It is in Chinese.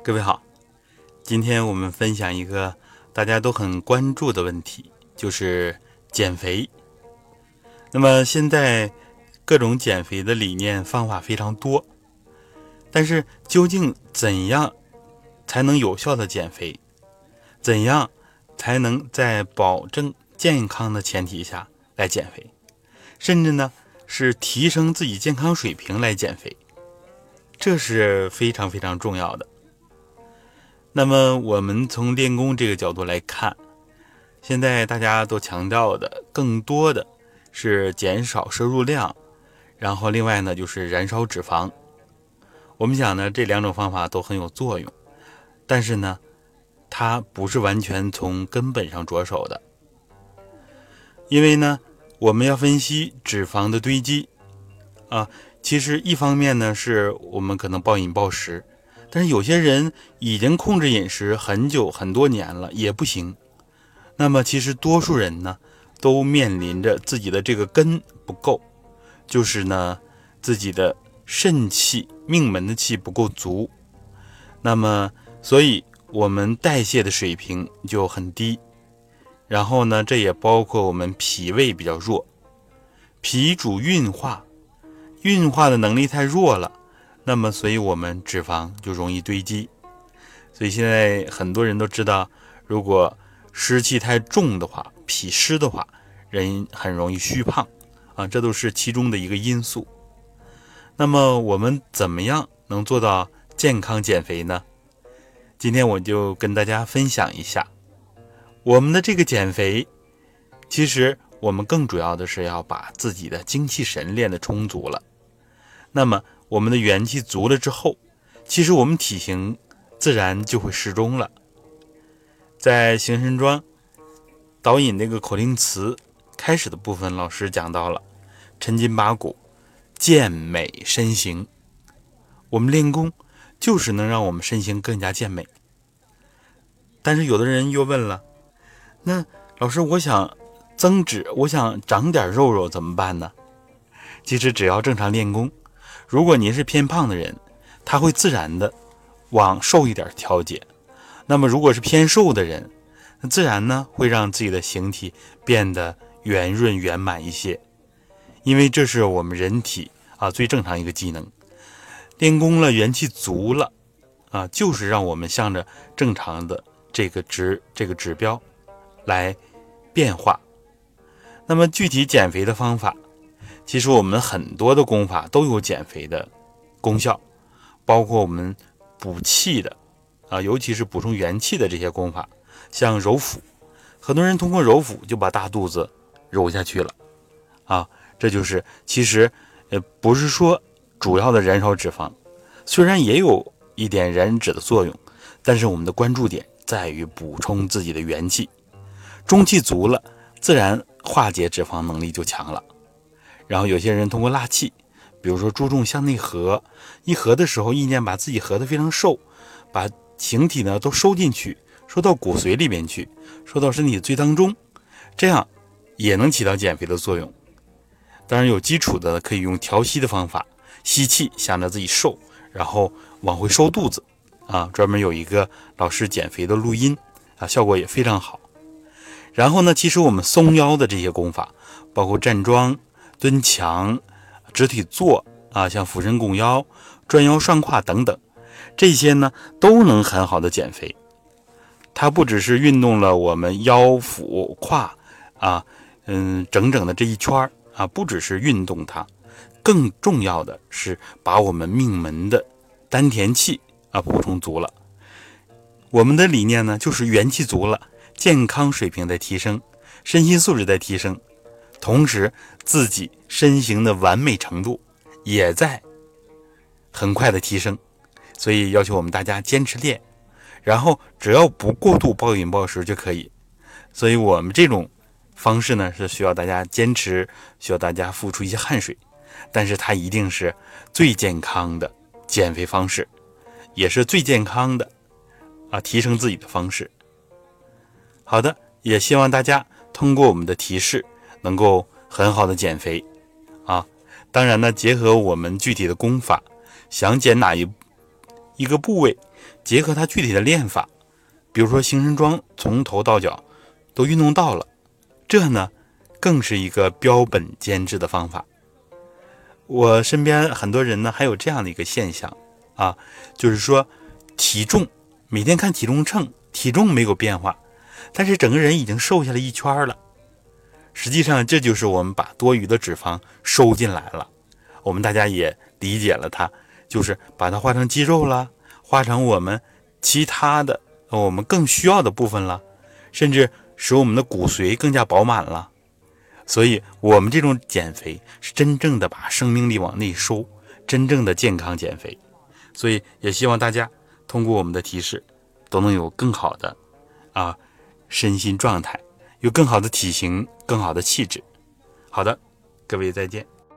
各位好，今天我们分享一个大家都很关注的问题，就是减肥。那么现在各种减肥的理念方法非常多，但是究竟怎样才能有效的减肥？怎样才能在保证健康的前提下来减肥？甚至呢是提升自己健康水平来减肥？这是非常非常重要的。那么，我们从练功这个角度来看，现在大家都强调的更多的是减少摄入量，然后另外呢就是燃烧脂肪。我们想呢，这两种方法都很有作用，但是呢，它不是完全从根本上着手的，因为呢，我们要分析脂肪的堆积啊，其实一方面呢，是我们可能暴饮暴食。但是有些人已经控制饮食很久很多年了也不行，那么其实多数人呢都面临着自己的这个根不够，就是呢自己的肾气命门的气不够足，那么所以我们代谢的水平就很低，然后呢这也包括我们脾胃比较弱，脾主运化，运化的能力太弱了。那么，所以我们脂肪就容易堆积。所以现在很多人都知道，如果湿气太重的话，脾湿的话，人很容易虚胖啊，这都是其中的一个因素。那么我们怎么样能做到健康减肥呢？今天我就跟大家分享一下我们的这个减肥。其实我们更主要的是要把自己的精气神练得充足了。那么。我们的元气足了之后，其实我们体型自然就会适中了。在《行神桩》导引那个口令词开始的部分，老师讲到了抻筋拔骨、健美身形。我们练功就是能让我们身形更加健美。但是有的人又问了：那老师，我想增脂，我想长点肉肉怎么办呢？其实只要正常练功。如果您是偏胖的人，他会自然的往瘦一点调节。那么，如果是偏瘦的人，那自然呢会让自己的形体变得圆润圆满一些。因为这是我们人体啊最正常一个机能。练功了，元气足了啊，就是让我们向着正常的这个值这个指标来变化。那么，具体减肥的方法。其实我们很多的功法都有减肥的功效，包括我们补气的啊，尤其是补充元气的这些功法，像揉腹，很多人通过揉腹就把大肚子揉下去了啊，这就是其实呃不是说主要的燃烧脂肪，虽然也有一点燃脂的作用，但是我们的关注点在于补充自己的元气，中气足了，自然化解脂肪能力就强了。然后有些人通过纳气，比如说注重向内合，一合的时候，意念把自己合得非常瘦，把形体呢都收进去，收到骨髓里面去，收到身体最当中，这样也能起到减肥的作用。当然有基础的可以用调息的方法，吸气想着自己瘦，然后往回收肚子，啊，专门有一个老师减肥的录音，啊，效果也非常好。然后呢，其实我们松腰的这些功法，包括站桩。蹲墙、直体坐啊，像俯身拱腰、转腰涮胯等等，这些呢都能很好的减肥。它不只是运动了我们腰腹胯啊，嗯，整整的这一圈啊，不只是运动它，更重要的是把我们命门的丹田气啊补充足了。我们的理念呢，就是元气足了，健康水平在提升，身心素质在提升。同时，自己身形的完美程度也在很快的提升，所以要求我们大家坚持练，然后只要不过度暴饮暴食就可以。所以我们这种方式呢，是需要大家坚持，需要大家付出一些汗水，但是它一定是最健康的减肥方式，也是最健康的啊提升自己的方式。好的，也希望大家通过我们的提示。能够很好的减肥，啊，当然呢，结合我们具体的功法，想减哪一一个部位，结合它具体的练法，比如说行神桩从头到脚都运动到了，这呢更是一个标本兼治的方法。我身边很多人呢还有这样的一个现象啊，就是说体重每天看体重秤，体重没有变化，但是整个人已经瘦下来一圈了。实际上这就是我们把多余的脂肪收进来了。我们大家也理解了它，就是把它化成肌肉了，化成我们其他的我们更需要的部分了，甚至使我们的骨髓更加饱满了。所以，我们这种减肥是真正的把生命力往内收，真正的健康减肥。所以，也希望大家通过我们的提示，都能有更好的啊身心状态，有更好的体型，更好的气质。好的，各位再见。